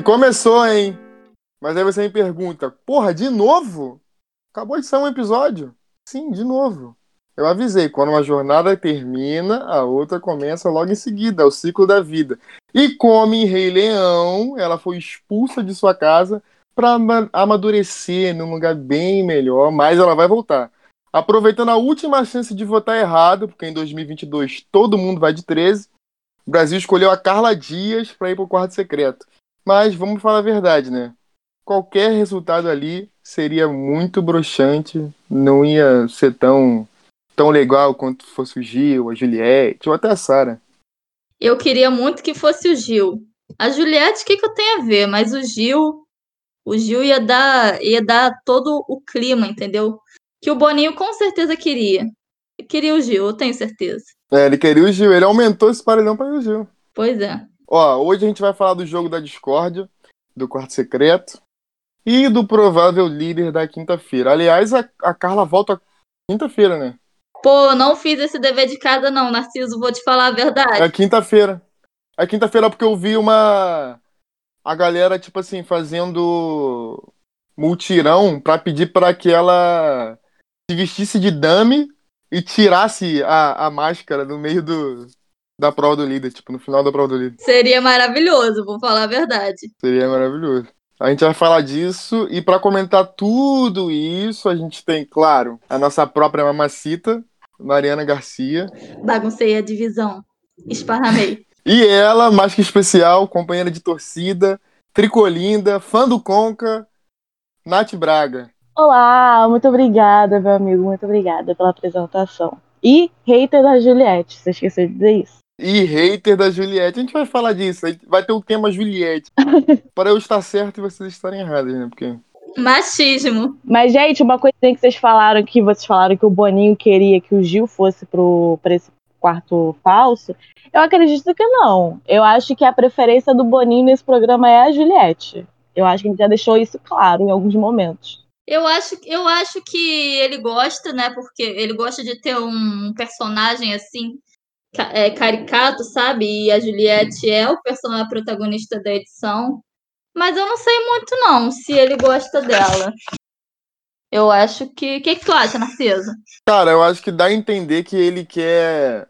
E começou, hein? Mas aí você me pergunta, porra, de novo? Acabou de sair um episódio. Sim, de novo. Eu avisei, quando uma jornada termina, a outra começa logo em seguida, é o ciclo da vida. E como em Rei Leão, ela foi expulsa de sua casa para amadurecer num lugar bem melhor, mas ela vai voltar. Aproveitando a última chance de votar errado, porque em 2022 todo mundo vai de 13, o Brasil escolheu a Carla Dias para ir para o quarto secreto. Mas vamos falar a verdade, né? Qualquer resultado ali seria muito broxante, não ia ser tão, tão legal quanto fosse o Gil, a Juliette ou até a Sara. Eu queria muito que fosse o Gil. A Juliette, o que, que eu tenho a ver? Mas o Gil, o Gil ia dar, ia dar todo o clima, entendeu? Que o Boninho com certeza queria. Queria o Gil, eu tenho certeza. É, ele queria o Gil, ele aumentou esse paredão para o Gil. Pois é. Ó, hoje a gente vai falar do jogo da discórdia, do quarto secreto e do provável líder da quinta-feira. Aliás, a, a Carla volta quinta-feira, né? Pô, não fiz esse dever de casa, não, Narciso, vou te falar a verdade. É quinta-feira. É quinta-feira porque eu vi uma. A galera, tipo assim, fazendo multirão pra pedir para que ela se vestisse de dame e tirasse a, a máscara no meio do, da prova do líder, tipo, no final da prova do líder. Seria maravilhoso, vou falar a verdade. Seria maravilhoso. A gente vai falar disso e para comentar tudo isso, a gente tem, claro, a nossa própria mamacita, Mariana Garcia. Baguncei a divisão. Esparramei. e ela, mais que especial, companheira de torcida, tricolinda, fã do Conca, Nath Braga. Olá, muito obrigada, meu amigo, muito obrigada pela apresentação. E hater da Juliette, você esqueceu de dizer isso. E hater da Juliette, a gente vai falar disso, vai ter o tema Juliette. para eu estar certo e vocês estarem errados, né? Porque Machismo. Mas, gente, uma coisa que vocês falaram que vocês falaram que o Boninho queria que o Gil fosse pro, pra esse quarto falso. Eu acredito que não. Eu acho que a preferência do Boninho nesse programa é a Juliette. Eu acho que a gente já deixou isso claro em alguns momentos. Eu acho, eu acho que ele gosta, né? Porque ele gosta de ter um personagem assim, é, caricato, sabe? E a Juliette é o personagem protagonista da edição. Mas eu não sei muito, não, se ele gosta dela. Eu acho que. O que, que tu acha, Narciso? Cara, eu acho que dá a entender que ele quer.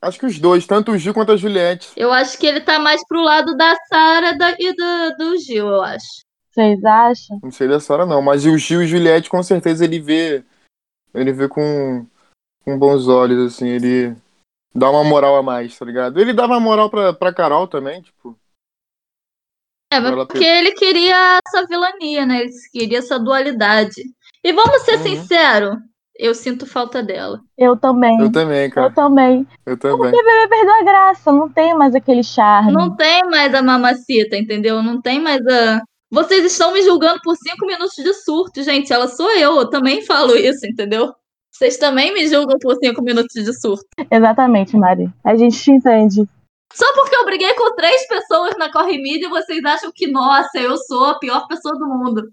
Acho que os dois, tanto o Gil quanto a Juliette. Eu acho que ele tá mais pro lado da Sara e do, do Gil, eu acho. Vocês acham? Não sei da Sara, não. Mas o Gil e Juliette, com certeza, ele vê. Ele vê com, com bons olhos, assim. Ele dá uma moral a mais, tá ligado? Ele dava moral pra, pra Carol também, tipo. É, porque ele queria essa vilania, né? Ele queria essa dualidade. E vamos ser uhum. sinceros, eu sinto falta dela. Eu também. Eu também, cara. Eu também. Eu também. Porque o bebê perdeu a graça, não tem mais aquele charme. Não tem mais a mamacita, entendeu? Não tem mais a. Vocês estão me julgando por cinco minutos de surto, gente. Ela sou eu, eu também falo isso, entendeu? Vocês também me julgam por cinco minutos de surto. Exatamente, Mari. A gente te entende. Só porque eu briguei com três pessoas na Corre Mídia, vocês acham que, nossa, eu sou a pior pessoa do mundo.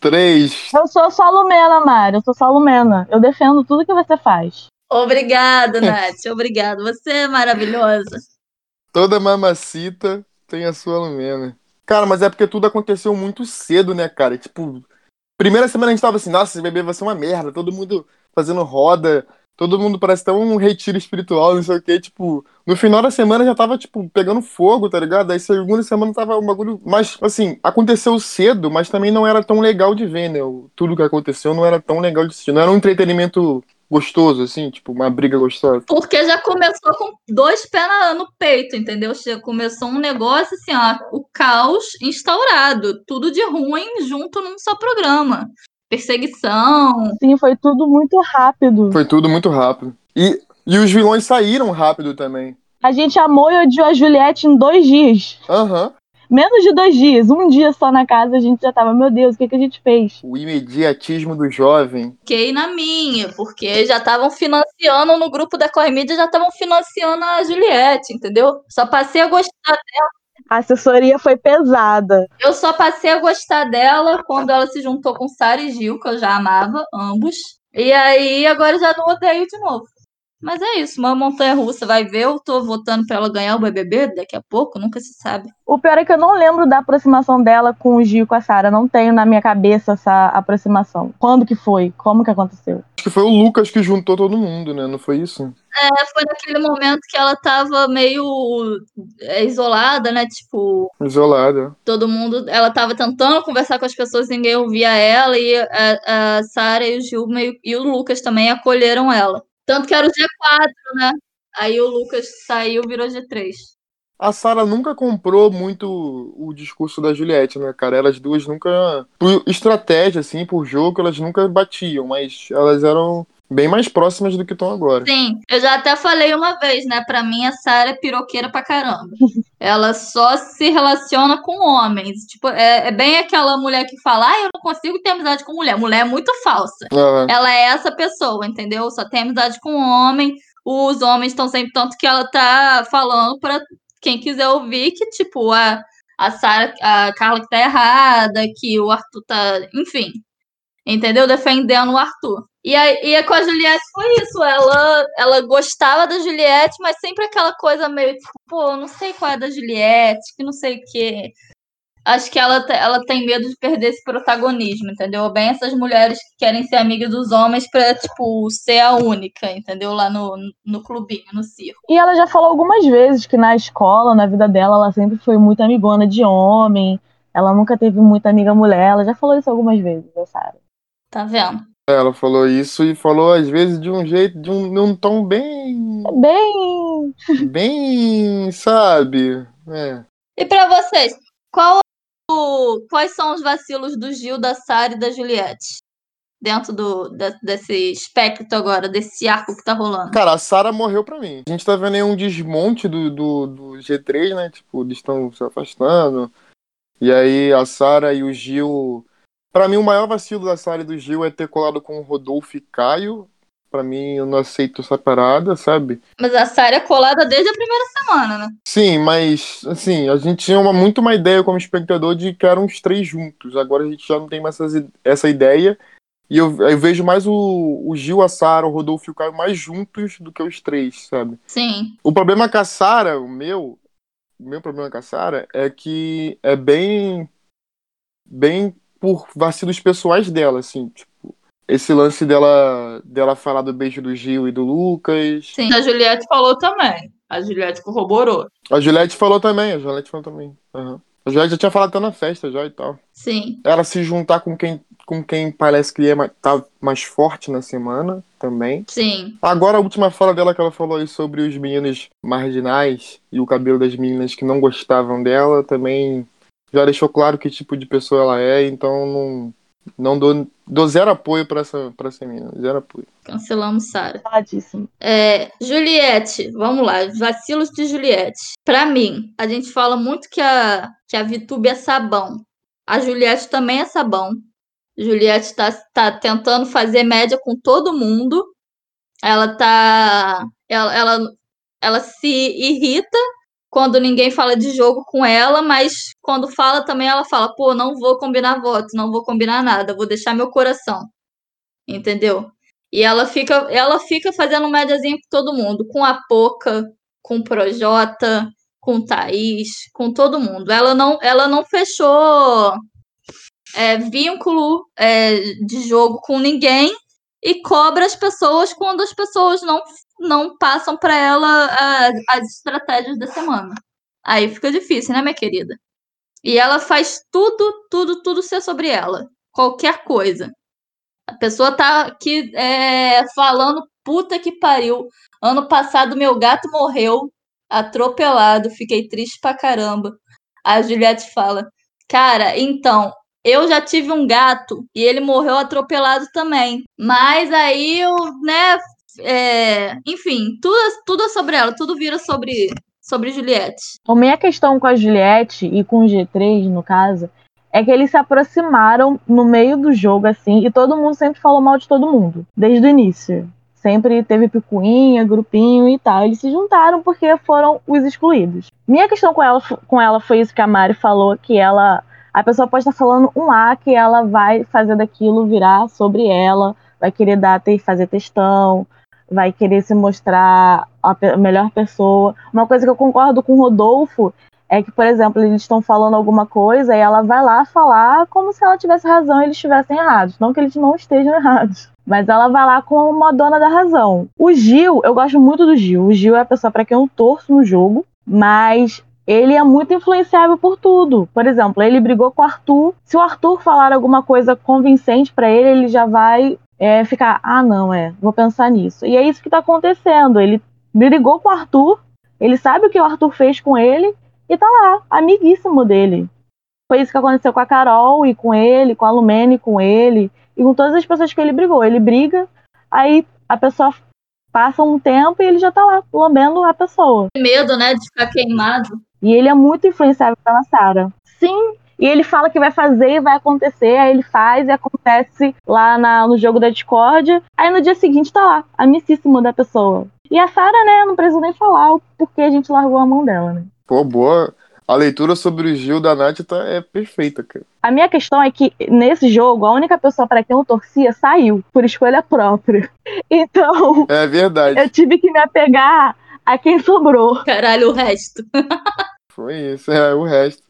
Três. Eu sou só Lumena, Mari. Eu sou só Lumena. Eu defendo tudo que você faz. Obrigada, Nath. Obrigada. Você é maravilhosa. Toda mamacita tem a sua Lumena. Cara, mas é porque tudo aconteceu muito cedo, né, cara? Tipo, primeira semana a gente tava assim, nossa, esse bebê vai ser uma merda. Todo mundo fazendo roda, todo mundo parece ter um retiro espiritual, não sei o quê. Tipo, no final da semana já tava, tipo, pegando fogo, tá ligado? Aí segunda semana tava um bagulho. Mas, assim, aconteceu cedo, mas também não era tão legal de ver, né? Tudo que aconteceu não era tão legal de assistir. Não era um entretenimento gostoso, assim, tipo, uma briga gostosa. Porque já começou com dois pés no peito, entendeu? Começou um negócio assim, ó, o caos instaurado, tudo de ruim junto num só programa perseguição. Sim, foi tudo muito rápido. Foi tudo muito rápido. E, e os vilões saíram rápido também. A gente amou e odiou a Juliette em dois dias. Aham. Uhum. Menos de dois dias, um dia só na casa, a gente já tava, meu Deus, o que, que a gente fez? O imediatismo do jovem. Fiquei na minha, porque já estavam financiando no grupo da Corre Mídia, já estavam financiando a Juliette, entendeu? Só passei a gostar dela a assessoria foi pesada. Eu só passei a gostar dela quando ela se juntou com Sara e Gil, que eu já amava, ambos. E aí agora já não odeio de novo. Mas é isso, uma montanha russa vai ver, eu tô votando pra ela ganhar o BBB daqui a pouco, nunca se sabe. O pior é que eu não lembro da aproximação dela com o Gil e com a Sara. Não tenho na minha cabeça essa aproximação. Quando que foi? Como que aconteceu? Que foi o Lucas que juntou todo mundo, né? Não foi isso? É, foi naquele momento que ela tava meio é, isolada, né? Tipo, Isolada. todo mundo. Ela tava tentando conversar com as pessoas, ninguém ouvia ela, e a, a Sara e o Gil meio, e o Lucas também acolheram ela. Tanto que era o G4, né? Aí o Lucas saiu virou G3. A Sara nunca comprou muito o discurso da Juliette, né, cara? Elas duas nunca. Por estratégia, assim, por jogo, elas nunca batiam, mas elas eram bem mais próximas do que estão agora. Sim, eu já até falei uma vez, né? Pra mim, a Sarah é piroqueira pra caramba. Ela só se relaciona com homens. Tipo, é, é bem aquela mulher que fala, ah, eu não consigo ter amizade com mulher. Mulher é muito falsa. Ah, Ela é essa pessoa, entendeu? Só tem amizade com homem. Os homens estão sempre tanto que ela tá falando pra quem quiser ouvir que, tipo, a, a Sarah, a Carla que tá errada, que o Arthur tá. Enfim. Entendeu? Defendendo o Arthur. E, e com a Juliette foi isso. Ela, ela gostava da Juliette, mas sempre aquela coisa meio tipo, pô, não sei qual é da Juliette, que não sei o quê. Acho que ela, ela tem medo de perder esse protagonismo, entendeu? Bem essas mulheres que querem ser amigas dos homens pra, tipo, ser a única, entendeu? Lá no, no clubinho, no circo. E ela já falou algumas vezes que na escola, na vida dela, ela sempre foi muito amigona de homem. Ela nunca teve muita amiga mulher. Ela já falou isso algumas vezes, a Sara. Tá vendo? ela falou isso e falou, às vezes, de um jeito, de um, de um tom bem. Bem. bem. sabe? É. E pra vocês, qual quais são os vacilos do Gil, da Sara e da Juliette? Dentro do, de- desse espectro agora, desse arco que tá rolando. Cara, a Sarah morreu pra mim. A gente tá vendo aí um desmonte do, do, do G3, né? Tipo, eles estão se afastando. E aí a Sarah e o Gil. Pra mim, o maior vacilo da Sarah e do Gil é ter colado com o Rodolfo e Caio. Pra mim, eu não aceito essa parada, sabe? Mas a Sara é colada desde a primeira semana, né? Sim, mas assim, a gente tinha uma, muito uma ideia como espectador de que eram os três juntos. Agora a gente já não tem mais essa, essa ideia. E eu, eu vejo mais o, o Gil, a Sara, o Rodolfo e o Caio mais juntos do que os três, sabe? Sim. O problema com a Sara, o meu, o meu problema com a Sara é que é bem bem por vacilos pessoais dela, assim, tipo, esse lance dela dela falar do beijo do Gil e do Lucas. Sim. A Juliette falou também. A Juliette corroborou. A Juliette falou também, a Juliette falou também. Aham. A Juliette já tinha falado até na festa já e tal. Sim. Ela se juntar com quem com quem parece que é, tá mais forte na semana também. Sim. Agora a última fala dela que ela falou aí sobre os meninos marginais e o cabelo das meninas que não gostavam dela também já deixou claro que tipo de pessoa ela é, então não, não dou, dou zero apoio pra essa, pra essa menina, zero apoio. Cancelamos Sara. Faladíssimo. É, Juliette, vamos lá, vacilos de Juliette. Pra mim, a gente fala muito que a, que a Vitube é sabão. A Juliette também é sabão. Juliette tá, tá tentando fazer média com todo mundo. Ela tá. Ela, ela, ela se irrita quando ninguém fala de jogo com ela, mas quando fala também ela fala: pô, não vou combinar voto, não vou combinar nada, vou deixar meu coração. Entendeu? E ela fica, ela fica fazendo médiazinha com todo mundo, com a Poca, com o Projota, com o Thaís, com todo mundo. Ela não, ela não fechou é, vínculo é, de jogo com ninguém e cobra as pessoas quando as pessoas não, não passam para ela as estratégias da semana. Aí fica difícil, né, minha querida? E ela faz tudo, tudo, tudo ser sobre ela. Qualquer coisa. A pessoa tá aqui é, falando, puta que pariu. Ano passado meu gato morreu atropelado, fiquei triste pra caramba. A Juliette fala, cara, então, eu já tive um gato e ele morreu atropelado também. Mas aí eu, né, é, enfim, tudo, tudo é sobre ela, tudo vira sobre, sobre Juliette. A minha questão com a Juliette e com o G3, no caso, é que eles se aproximaram no meio do jogo, assim, e todo mundo sempre falou mal de todo mundo, desde o início. Sempre teve picuinha, grupinho e tal. Eles se juntaram porque foram os excluídos. Minha questão com ela, com ela foi isso que a Mari falou, que ela. A pessoa pode estar falando um A que ela vai fazer daquilo virar sobre ela, vai querer dar, ter, fazer textão, vai querer se mostrar a melhor pessoa. Uma coisa que eu concordo com o Rodolfo é que, por exemplo, eles estão falando alguma coisa e ela vai lá falar como se ela tivesse razão e eles estivessem errados. Não que eles não estejam errados. Mas ela vai lá como uma dona da razão. O Gil, eu gosto muito do Gil. O Gil é a pessoa para quem eu torço no jogo, mas ele é muito influenciável por tudo. Por exemplo, ele brigou com o Arthur. Se o Arthur falar alguma coisa convincente para ele, ele já vai é, ficar, ah, não, é, vou pensar nisso. E é isso que tá acontecendo. Ele brigou com o Arthur, ele sabe o que o Arthur fez com ele e tá lá, amiguíssimo dele. Foi isso que aconteceu com a Carol e com ele, com a Lumene com ele e com todas as pessoas que ele brigou. Ele briga, aí a pessoa passa um tempo e ele já tá lá, lambendo a pessoa. Medo, né, de ficar queimado. E ele é muito influenciável pela Sarah. Sim, e ele fala que vai fazer e vai acontecer, aí ele faz e acontece lá na, no jogo da Discord. Aí no dia seguinte tá lá, amicíssimo da pessoa. E a Sarah, né, não precisa nem falar o porquê a gente largou a mão dela, né? Pô, boa. A leitura sobre o Gil da Nath tá, é perfeita, cara. A minha questão é que nesse jogo, a única pessoa para quem eu torcia saiu, por escolha própria. Então. É verdade. Eu tive que me apegar a quem sobrou. Caralho, o resto. Foi isso, é, o resto.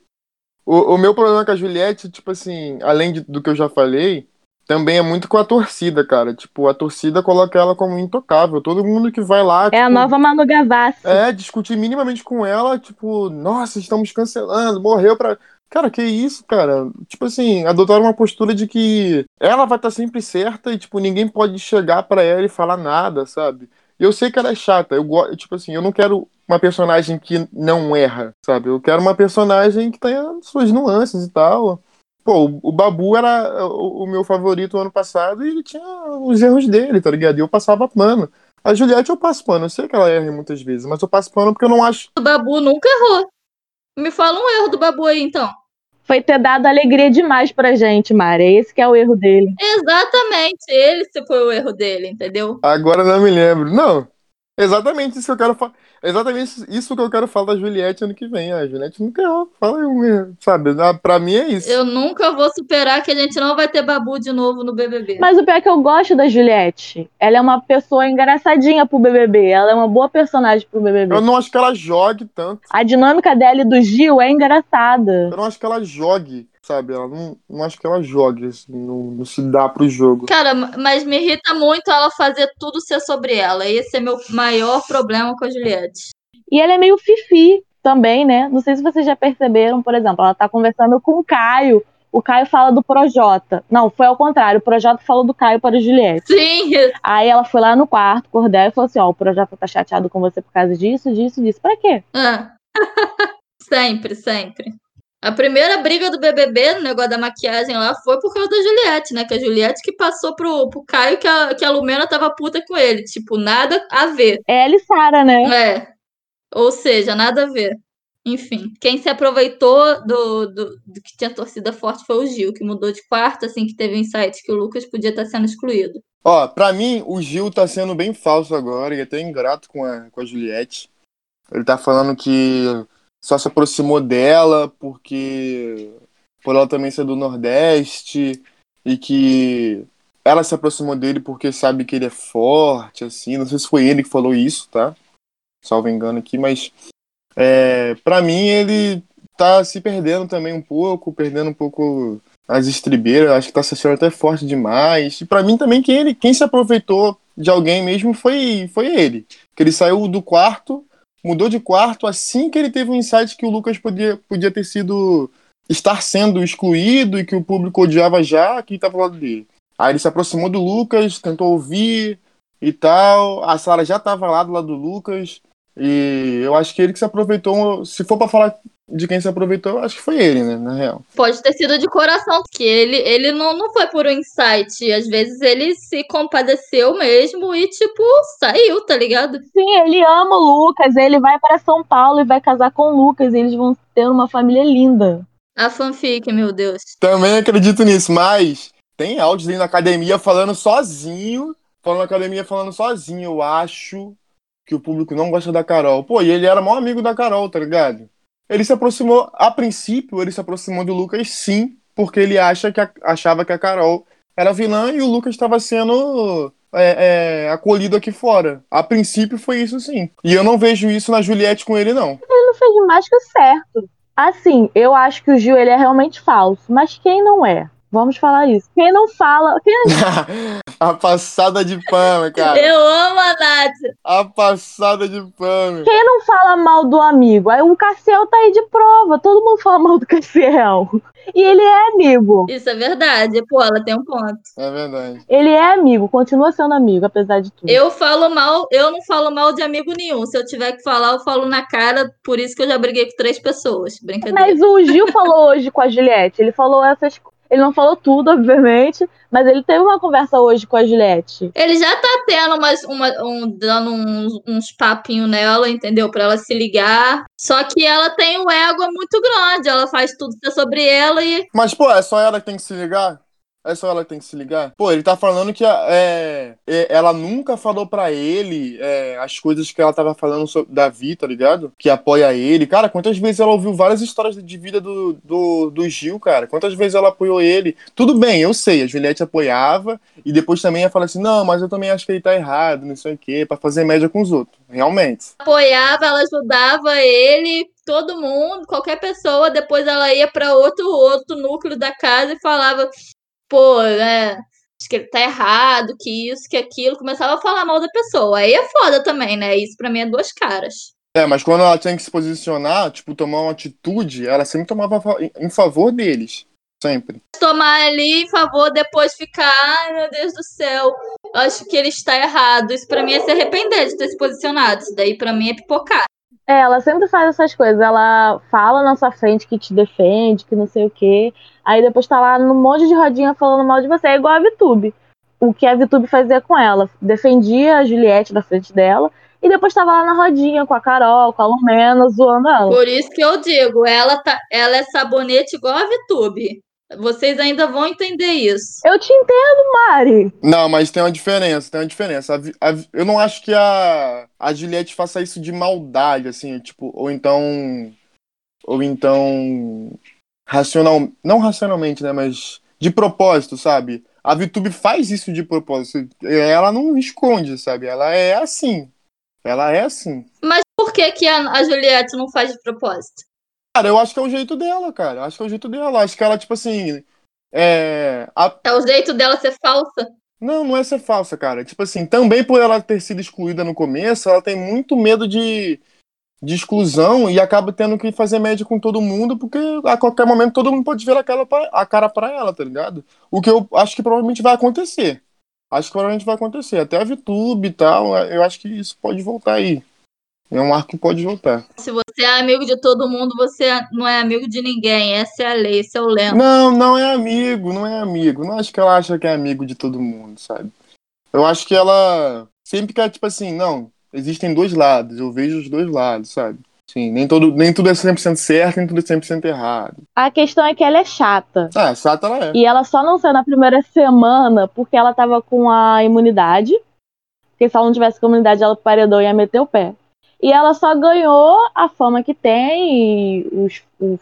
O, o meu problema com a Juliette, tipo assim, além de, do que eu já falei, também é muito com a torcida, cara. Tipo, a torcida coloca ela como intocável. Todo mundo que vai lá. É tipo, a nova Manu Gavassi. É, discutir minimamente com ela, tipo, nossa, estamos cancelando, morreu pra. Cara, que isso, cara? Tipo assim, adotaram uma postura de que ela vai estar sempre certa e, tipo, ninguém pode chegar para ela e falar nada, sabe? E eu sei que ela é chata. Eu gosto, tipo assim, eu não quero uma personagem que não erra, sabe? Eu quero uma personagem que tenha suas nuances e tal. Pô, o Babu era o meu favorito ano passado e ele tinha os erros dele, tá ligado? E eu passava pano. A Juliette eu passo pano, eu sei que ela erra muitas vezes, mas eu passo pano porque eu não acho. O Babu nunca errou. Me fala um erro do Babu aí, então. Foi ter dado alegria demais pra gente, Mari. Esse que é o erro dele. Exatamente, ele foi o erro dele, entendeu? Agora não me lembro. Não, exatamente isso que eu quero falar. Exatamente isso que eu quero falar da Juliette ano que vem. A Juliette nunca errou. Fala eu, sabe? Pra mim é isso. Eu nunca vou superar que a gente não vai ter babu de novo no BBB. Mas o pior é que eu gosto da Juliette. Ela é uma pessoa engraçadinha pro BBB. Ela é uma boa personagem pro BBB. Eu não acho que ela jogue tanto. A dinâmica dela e do Gil é engraçada. Eu não acho que ela jogue sabe? Ela não, não acho que ela jogue, assim, não, não, se dá pro jogo. Cara, mas me irrita muito ela fazer tudo ser sobre ela. Esse é meu maior problema com a Juliette. E ela é meio fifi também, né? Não sei se vocês já perceberam, por exemplo, ela tá conversando com o Caio. O Caio fala do Projota. Não, foi ao contrário. O Projota falou do Caio para a Juliette. Sim. Aí ela foi lá no quarto, Cordel, e falou assim: Ó, o Projota tá chateado com você por causa disso, disso, disso. Pra quê? Ah. sempre, sempre. A primeira briga do BBB, no negócio da maquiagem lá, foi por causa da Juliette, né? Que a Juliette que passou pro, pro Caio que a, que a Lumena tava puta com ele. Tipo, nada a ver. É ela e Sara, né? É. Ou seja, nada a ver. Enfim, quem se aproveitou do, do, do, que tinha torcida forte foi o Gil, que mudou de quarto, assim que teve insight que o Lucas podia estar sendo excluído. Ó, pra mim, o Gil tá sendo bem falso agora e até ingrato com a, com a Juliette. Ele tá falando que só se aproximou dela porque por ela também ser do Nordeste e que ela se aproximou dele porque sabe que ele é forte, assim. Não sei se foi ele que falou isso, tá? Salvo engano aqui, mas é, para mim ele tá se perdendo também um pouco, perdendo um pouco as estribeiras, acho que tá achando até forte demais. E para mim também quem ele, quem se aproveitou de alguém mesmo foi foi ele, que ele saiu do quarto mudou de quarto assim que ele teve um insight que o Lucas podia, podia ter sido estar sendo excluído e que o público odiava já quem estava ao lado dele. Aí ele se aproximou do Lucas, tentou ouvir e tal. A Sara já estava lá do lado do Lucas. E eu acho que ele que se aproveitou. Se for para falar de quem se aproveitou, eu acho que foi ele, né? Na real. Pode ter sido de coração, porque ele, ele não, não foi por um insight. Às vezes ele se compadeceu mesmo e, tipo, saiu, tá ligado? Sim, ele ama o Lucas. Ele vai para São Paulo e vai casar com o Lucas. E eles vão ter uma família linda. A fanfic, meu Deus. Também acredito nisso, mas tem áudios aí na academia falando sozinho. Falando na academia falando sozinho, eu acho que o público não gosta da Carol. Pô, e ele era maior amigo da Carol, tá ligado? Ele se aproximou, a princípio, ele se aproximou do Lucas sim, porque ele acha que a, achava que a Carol era vilã e o Lucas estava sendo é, é, acolhido aqui fora. A princípio foi isso sim. E eu não vejo isso na Juliette com ele, não. Ele não fez mais que o certo. Assim, eu acho que o Gil ele é realmente falso, mas quem não é? Vamos falar isso. Quem não fala. Quem... a passada de pano, cara. Eu amo a Nath. A passada de pano. Quem não fala mal do amigo? Aí o Cassiel tá aí de prova. Todo mundo fala mal do Cassiel. E ele é amigo. Isso é verdade. Pô, ela tem um ponto. É verdade. Ele é amigo, continua sendo amigo, apesar de tudo. Eu falo mal, eu não falo mal de amigo nenhum. Se eu tiver que falar, eu falo na cara. Por isso que eu já briguei com três pessoas. Brincadeira. Mas o Gil falou hoje com a Juliette. Ele falou essas ele não falou tudo, obviamente, mas ele teve uma conversa hoje com a Juliette. Ele já tá tendo umas, uma, um, dando uns, uns papinhos nela, entendeu? Pra ela se ligar. Só que ela tem um ego muito grande, ela faz tudo sobre ela e. Mas, pô, é só ela que tem que se ligar? É só ela que tem que se ligar. Pô, ele tá falando que é, é ela nunca falou para ele é, as coisas que ela tava falando sobre Davi, tá ligado? Que apoia ele. Cara, quantas vezes ela ouviu várias histórias de vida do, do, do Gil, cara? Quantas vezes ela apoiou ele? Tudo bem, eu sei, a Juliette apoiava e depois também ia falar assim: não, mas eu também acho que ele tá errado, não sei o quê, pra fazer média com os outros. Realmente. Apoiava, ela ajudava ele, todo mundo, qualquer pessoa, depois ela ia para outro outro núcleo da casa e falava pô, né? Acho que ele tá errado, que isso, que aquilo. Começava a falar mal da pessoa. Aí é foda também, né? Isso pra mim é duas caras. É, mas quando ela tinha que se posicionar, tipo, tomar uma atitude, ela sempre tomava em favor deles. Sempre. Tomar ali em favor, depois ficar, ai meu Deus do céu, eu acho que ele está errado. Isso pra mim é se arrepender de ter se posicionado. Isso daí pra mim é pipocar. É, ela sempre faz essas coisas. Ela fala na sua frente que te defende, que não sei o quê. Aí depois tá lá num monte de rodinha falando mal de você. É igual a VTube. O que a VTube fazia com ela. Defendia a Juliette da frente dela. E depois tava lá na rodinha com a Carol, com a Lumena, zoando ela. Por isso que eu digo, ela, tá, ela é sabonete igual a VTube. Vocês ainda vão entender isso. Eu te entendo, Mari. Não, mas tem uma diferença, tem uma diferença. A, a, eu não acho que a, a Juliette faça isso de maldade, assim, tipo, ou então. Ou então. Racional. Não racionalmente, né? Mas de propósito, sabe? A VTube faz isso de propósito. Ela não esconde, sabe? Ela é assim. Ela é assim. Mas por que, que a, a Juliette não faz de propósito? Cara, eu acho que é o jeito dela, cara. Eu acho que é o jeito dela. Eu acho que ela, tipo assim. É, a... é o jeito dela ser falsa? Não, não é ser falsa, cara. Tipo assim, também por ela ter sido excluída no começo, ela tem muito medo de, de exclusão e acaba tendo que fazer média com todo mundo, porque a qualquer momento todo mundo pode ver a cara pra, a cara pra ela, tá ligado? O que eu acho que provavelmente vai acontecer. Acho que provavelmente vai acontecer. Até a VTube e tal, eu acho que isso pode voltar aí. É um arco que pode voltar. Se você é amigo de todo mundo, você não é amigo de ninguém. Essa é a lei, esse é o lema. Não, não é amigo, não é amigo. Não acho que ela acha que é amigo de todo mundo, sabe? Eu acho que ela sempre quer, tipo assim, não, existem dois lados, eu vejo os dois lados, sabe? Sim, nem, todo, nem tudo é 100% certo, nem tudo é 100% errado. A questão é que ela é chata. Ah, chata ela é. E ela só não saiu na primeira semana porque ela tava com a imunidade. Porque se ela não tivesse com a imunidade, ela paredou e ia meter o pé. E ela só ganhou a fama que tem e os, os,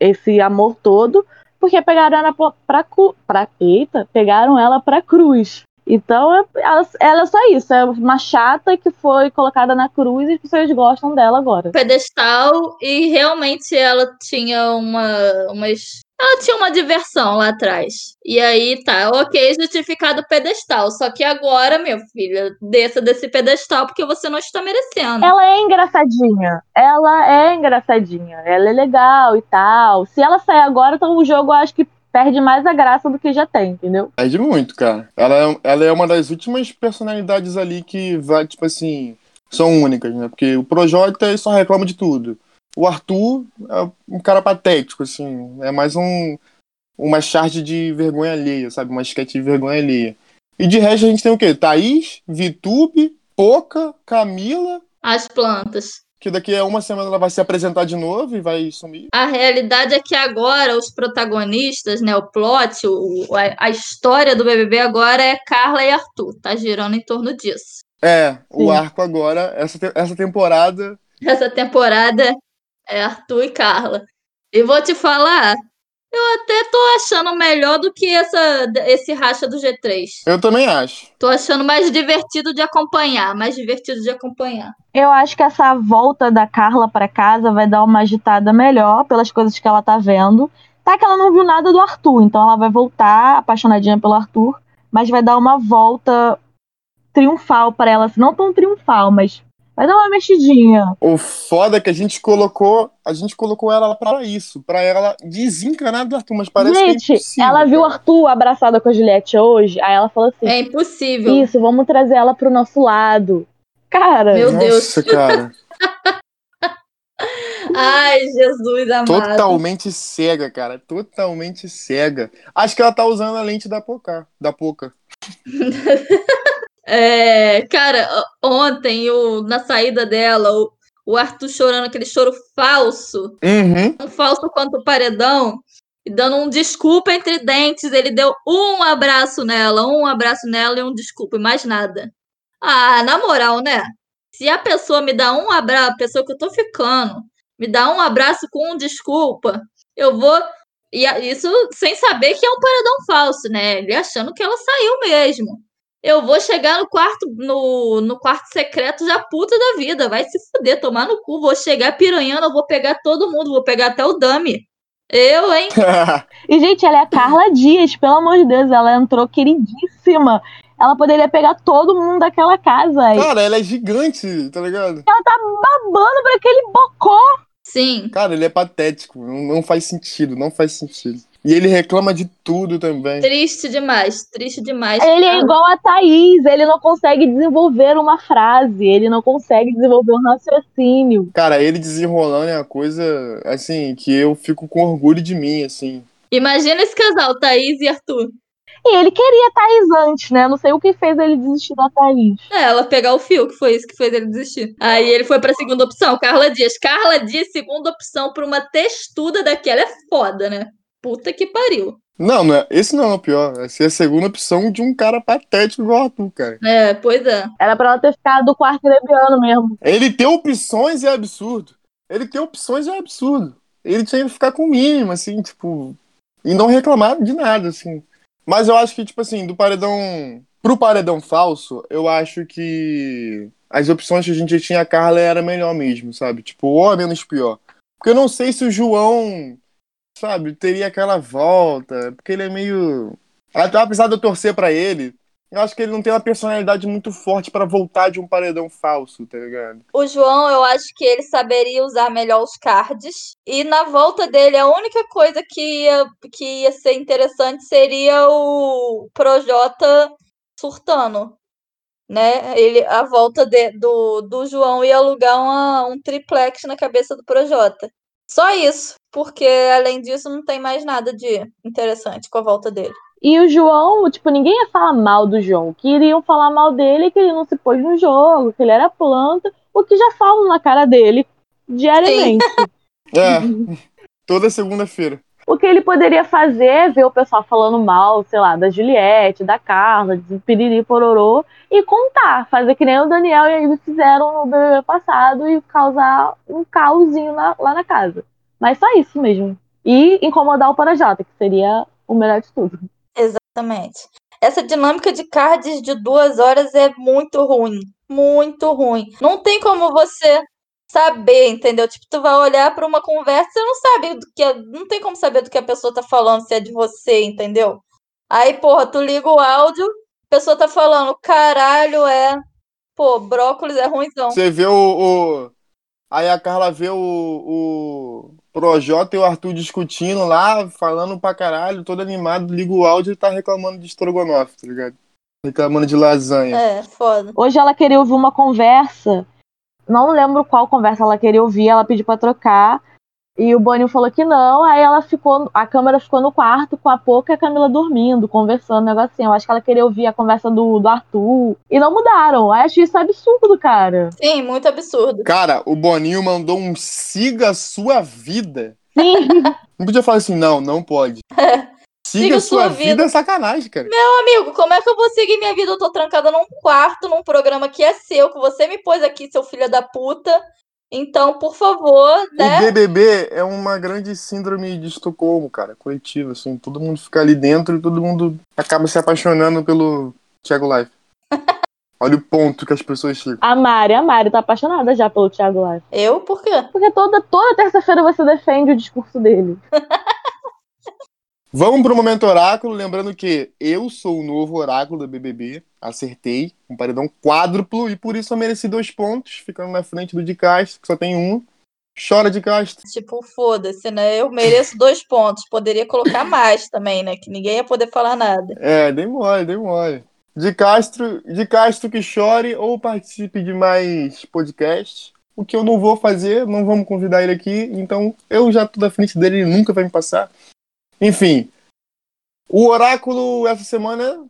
esse amor todo porque pegaram ela pra, pra, pra, eita, pegaram ela pra cruz. Então, ela, ela é só isso, é uma chata que foi colocada na cruz e as pessoas gostam dela agora. Pedestal, e realmente ela tinha uma, umas ela tinha uma diversão lá atrás. E aí tá, ok, justificado o pedestal. Só que agora, meu filho, desça desse pedestal porque você não está merecendo. Ela é engraçadinha. Ela é engraçadinha. Ela é legal e tal. Se ela sair agora, então o jogo acho que perde mais a graça do que já tem, entendeu? Perde muito, cara. Ela é, ela é uma das últimas personalidades ali que vai, tipo assim, são únicas, né? Porque o Projota só reclama de tudo. O Arthur é um cara patético, assim. É mais um uma charge de vergonha alheia, sabe? Uma esquete de vergonha alheia. E de resto a gente tem o quê? Thaís, Vitube, Poca, Camila. As plantas. Que daqui a uma semana ela vai se apresentar de novo e vai sumir. A realidade é que agora os protagonistas, né? O plot, o, a, história do BBB agora é Carla e Arthur. Tá girando em torno disso. É, Sim. o arco agora, essa, essa temporada. Essa temporada é Arthur e Carla. E vou te falar, Eu até tô achando melhor do que essa, esse racha do G3. Eu também acho. Tô achando mais divertido de acompanhar, mais divertido de acompanhar. Eu acho que essa volta da Carla para casa vai dar uma agitada melhor pelas coisas que ela tá vendo. Tá que ela não viu nada do Arthur, então ela vai voltar apaixonadinha pelo Arthur, mas vai dar uma volta triunfal para ela, assim, não tão triunfal, mas vai dar uma mexidinha. O foda é que a gente colocou, a gente colocou ela para isso, para ela desencanar do Arthur, mas parece gente, que é impossível, ela viu o. Arthur abraçada com a Juliette hoje, aí ela falou assim: É impossível. Isso, vamos trazer ela pro nosso lado. Cara, Meu Deus. Nossa, cara. Ai, Jesus amado. Totalmente cega, cara. Totalmente cega. Acho que ela tá usando a lente da Poca. Da Poca. É, cara, ontem, o, na saída dela, o, o Arthur chorando aquele choro falso, Uhum. um falso quanto o paredão, e dando um desculpa entre dentes. Ele deu um abraço nela, um abraço nela e um desculpa, e mais nada. Ah, na moral, né? Se a pessoa me dá um abraço, a pessoa que eu tô ficando, me dá um abraço com um desculpa, eu vou. E isso sem saber que é um paredão falso, né? Ele achando que ela saiu mesmo. Eu vou chegar no quarto, no, no quarto secreto já puta da vida. Vai se fuder, tomar no cu. Vou chegar piranhando, eu vou pegar todo mundo, vou pegar até o Dami. Eu, hein? E, gente, ela é a Carla Dias, pelo amor de Deus, ela entrou queridíssima. Ela poderia pegar todo mundo daquela casa. E cara, ela é gigante, tá ligado? babando pra aquele bocó. Sim. Cara, ele é patético. Não, não faz sentido, não faz sentido. E ele reclama de tudo também. Triste demais, triste demais. Ele é cara. igual a Thaís, ele não consegue desenvolver uma frase, ele não consegue desenvolver um raciocínio. Cara, ele desenrolando é uma coisa, assim, que eu fico com orgulho de mim, assim. Imagina esse casal, Thaís e Arthur. E ele queria a Thaís antes, né? Não sei o que fez ele desistir da Thaís. É, ela pegar o fio, que foi isso que fez ele desistir. Aí ele foi pra segunda opção, Carla Dias. Carla Dias, segunda opção pra uma textuda daquela é foda, né? Puta que pariu. Não, não é, esse não é o pior. Essa é a segunda opção de um cara patético igual o Arthur, cara. É, pois é. Era pra ela ter ficado do quarto lebiano mesmo. Ele ter opções é absurdo. Ele ter opções é absurdo. Ele tinha que ficar com o mínimo, assim, tipo. E não reclamar de nada, assim. Mas eu acho que, tipo assim, do paredão. Pro paredão falso, eu acho que as opções que a gente tinha, a Carla era melhor mesmo, sabe? Tipo, ou a menos pior. Porque eu não sei se o João, sabe, teria aquela volta. Porque ele é meio. Apesar de eu torcer pra ele, eu acho que ele não tem uma personalidade muito forte pra voltar de um paredão falso, tá ligado? O João, eu acho que ele saberia usar melhor os cards. E na volta dele, a única coisa que ia, que ia ser interessante seria o Projota surtando. Né? Ele, a volta de- do, do João ia alugar uma- um triplex na cabeça do Projota. Só isso, porque além disso não tem mais nada de interessante com a volta dele. E o João, tipo, ninguém ia falar mal do João. Queriam falar mal dele que ele não se pôs no jogo, que ele era planta, o que já falam na cara dele diariamente. É, toda segunda-feira. O que ele poderia fazer é ver o pessoal falando mal, sei lá, da Juliette, da Carla, de Piriri Pororô, e contar, fazer que nem o Daniel e a Ivy fizeram no BBB passado e causar um caosinho lá na casa. Mas só isso mesmo. E incomodar o Parajota, que seria o melhor de tudo. Exatamente. Essa dinâmica de cards de duas horas é muito ruim. Muito ruim. Não tem como você saber, entendeu? Tipo, tu vai olhar para uma conversa e não sabe do que. a- Não tem como saber do que a pessoa tá falando, se é de você, entendeu? Aí, porra, tu liga o áudio, a pessoa tá falando, caralho, é. Pô, brócolis é ruimzão. Você vê o, o- Aí a Carla vê o, o Projota e o Arthur discutindo lá, falando pra caralho, todo animado, liga o áudio e tá reclamando de estrogonofe, tá ligado? Reclamando de lasanha. É, foda. Hoje ela queria ouvir uma conversa, não lembro qual conversa ela queria ouvir, ela pediu pra trocar. E o Boninho falou que não, aí ela ficou, a câmera ficou no quarto com a Poca e a Camila dormindo, conversando, um negocinho. Eu acho que ela queria ouvir a conversa do, do Arthur. E não mudaram. Eu acho isso absurdo, cara. Sim, muito absurdo. Cara, o Boninho mandou um siga a sua vida. Sim, Não podia falar assim, não, não pode. Siga a sua vida é sacanagem, cara. Amigo, como é que eu vou seguir minha vida? Eu tô trancada num quarto, num programa que é seu, que você me pôs aqui, seu filho da puta. Então, por favor, né? O BBB é uma grande síndrome de Estocolmo, cara, coletiva, assim. Todo mundo fica ali dentro e todo mundo acaba se apaixonando pelo Thiago Life. Olha o ponto que as pessoas chegam. A Mari, a Mari tá apaixonada já pelo Thiago Life. Eu, por quê? Porque toda, toda terça-feira você defende o discurso dele. Vamos pro momento oráculo, lembrando que eu sou o novo oráculo da BBB, acertei, um paredão quádruplo e por isso eu mereci dois pontos, ficando na frente do de Castro, que só tem um. Chora de Castro. Tipo, foda-se, né? Eu mereço dois pontos. Poderia colocar mais também, né? Que ninguém ia poder falar nada. É, dei mole, dei mole. De Castro, de Castro que chore ou participe de mais podcasts. O que eu não vou fazer, não vamos convidar ele aqui, então eu já tô da frente dele, ele nunca vai me passar. Enfim, o oráculo essa semana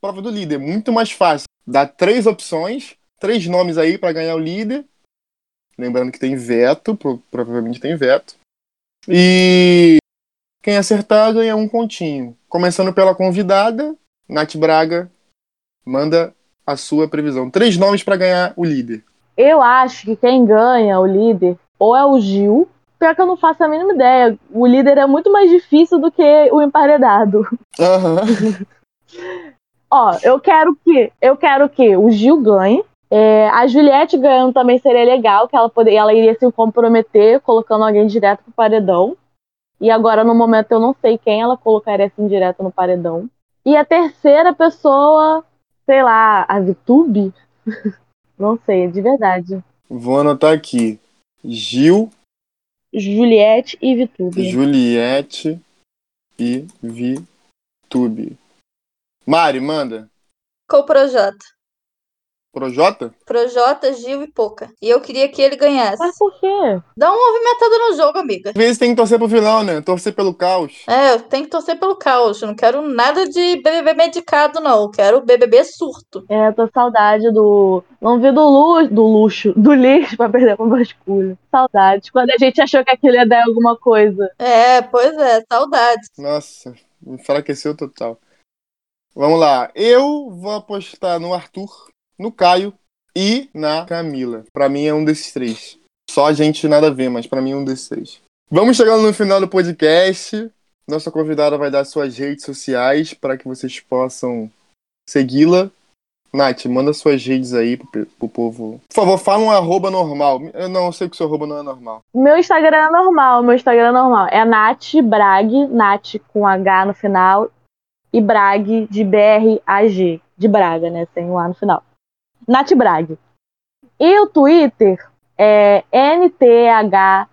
prova do líder, muito mais fácil. Dá três opções, três nomes aí para ganhar o líder. Lembrando que tem veto, pro- provavelmente tem veto. E quem acertar ganha um pontinho. Começando pela convidada, Nath Braga, manda a sua previsão. Três nomes para ganhar o líder. Eu acho que quem ganha o líder ou é o Gil. Pior que eu não faço a mínima ideia. O líder é muito mais difícil do que o emparedado. Aham. Ó, eu quero que eu quero que o Gil ganhe. É, a Juliette ganhando também seria legal, que ela, poder, ela iria se comprometer colocando alguém direto pro paredão. E agora, no momento, eu não sei quem ela colocaria assim direto no paredão. E a terceira pessoa, sei lá, a Vitube? não sei, de verdade. Vou anotar aqui. Gil, Juliette e Vitube. Juliette e Vitube. Mari, manda. O Projota. Projota? Gil e Poca. E eu queria que ele ganhasse. Mas por quê? Dá uma movimentada no jogo, amiga. Às vezes tem que torcer pro final, né? Torcer pelo caos. É, eu tenho que torcer pelo caos. Eu não quero nada de BBB medicado, não. Eu quero BBB surto. É, eu tô saudade do. Não vi do luxo, do luxo, do lixo pra perder com vasculho. Saudade. Quando a gente achou que aquilo ia dar alguma coisa. É, pois é, saudades. Nossa, enfraqueceu total. Vamos lá. Eu vou apostar no Arthur, no Caio e na Camila. Pra mim é um desses três. Só a gente nada a ver, mas pra mim é um desses três. Vamos chegando no final do podcast. Nossa convidada vai dar suas redes sociais para que vocês possam segui-la. Nath, manda suas redes aí pro, pro povo. Por favor, fala um arroba normal. Eu não eu sei que o seu arroba não é normal. Meu Instagram é normal, meu Instagram é normal. É Nath Brag, Nath com H no final. E Brag de B-R-A-G. De Braga, né? Sem o A no final. Nath Brag. E o Twitter é NTHBRGG.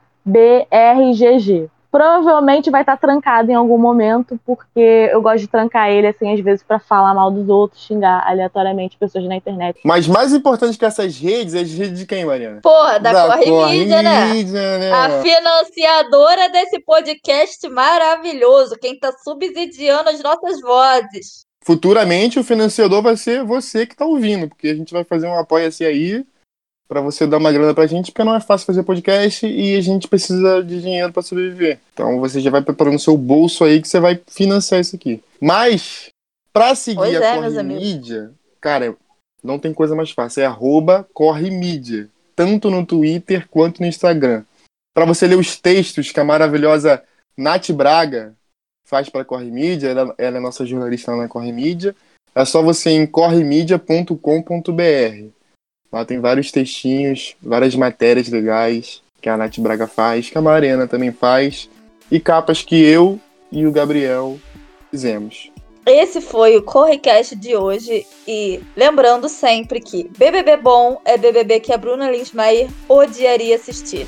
Provavelmente vai estar trancado em algum momento, porque eu gosto de trancar ele, assim, às vezes, pra falar mal dos outros, xingar aleatoriamente pessoas na internet. Mas mais importante que essas redes é as redes de quem, Mariana? Porra, da, Corre, Mídia, né? Mídia, né? A financiadora desse podcast maravilhoso. Quem tá subsidiando as nossas vozes. Futuramente o financiador vai ser você que tá ouvindo, porque a gente vai fazer um apoia-se aí pra você dar uma grana pra gente, porque não é fácil fazer podcast e a gente precisa de dinheiro pra sobreviver. Então você já vai preparando seu bolso aí que você vai financiar isso aqui. Mas pra seguir Pois a é, Corre. Mídia, cara, não tem coisa mais fácil, é arroba Corre Mídia, tanto no Twitter quanto no Instagram. Pra você ler os textos que a maravilhosa Nath Braga faz para a Corre Mídia, ela, ela é nossa jornalista na Corre Mídia. É só você ir em corremedia.com.br. Lá tem vários textinhos, várias matérias legais que a Nath Braga faz, que a Mariana também faz, e capas que eu e o Gabriel fizemos. Esse foi o Correcast de hoje. E lembrando sempre que BBB bom é BBB que a Bruna Linsmeyer odiaria assistir.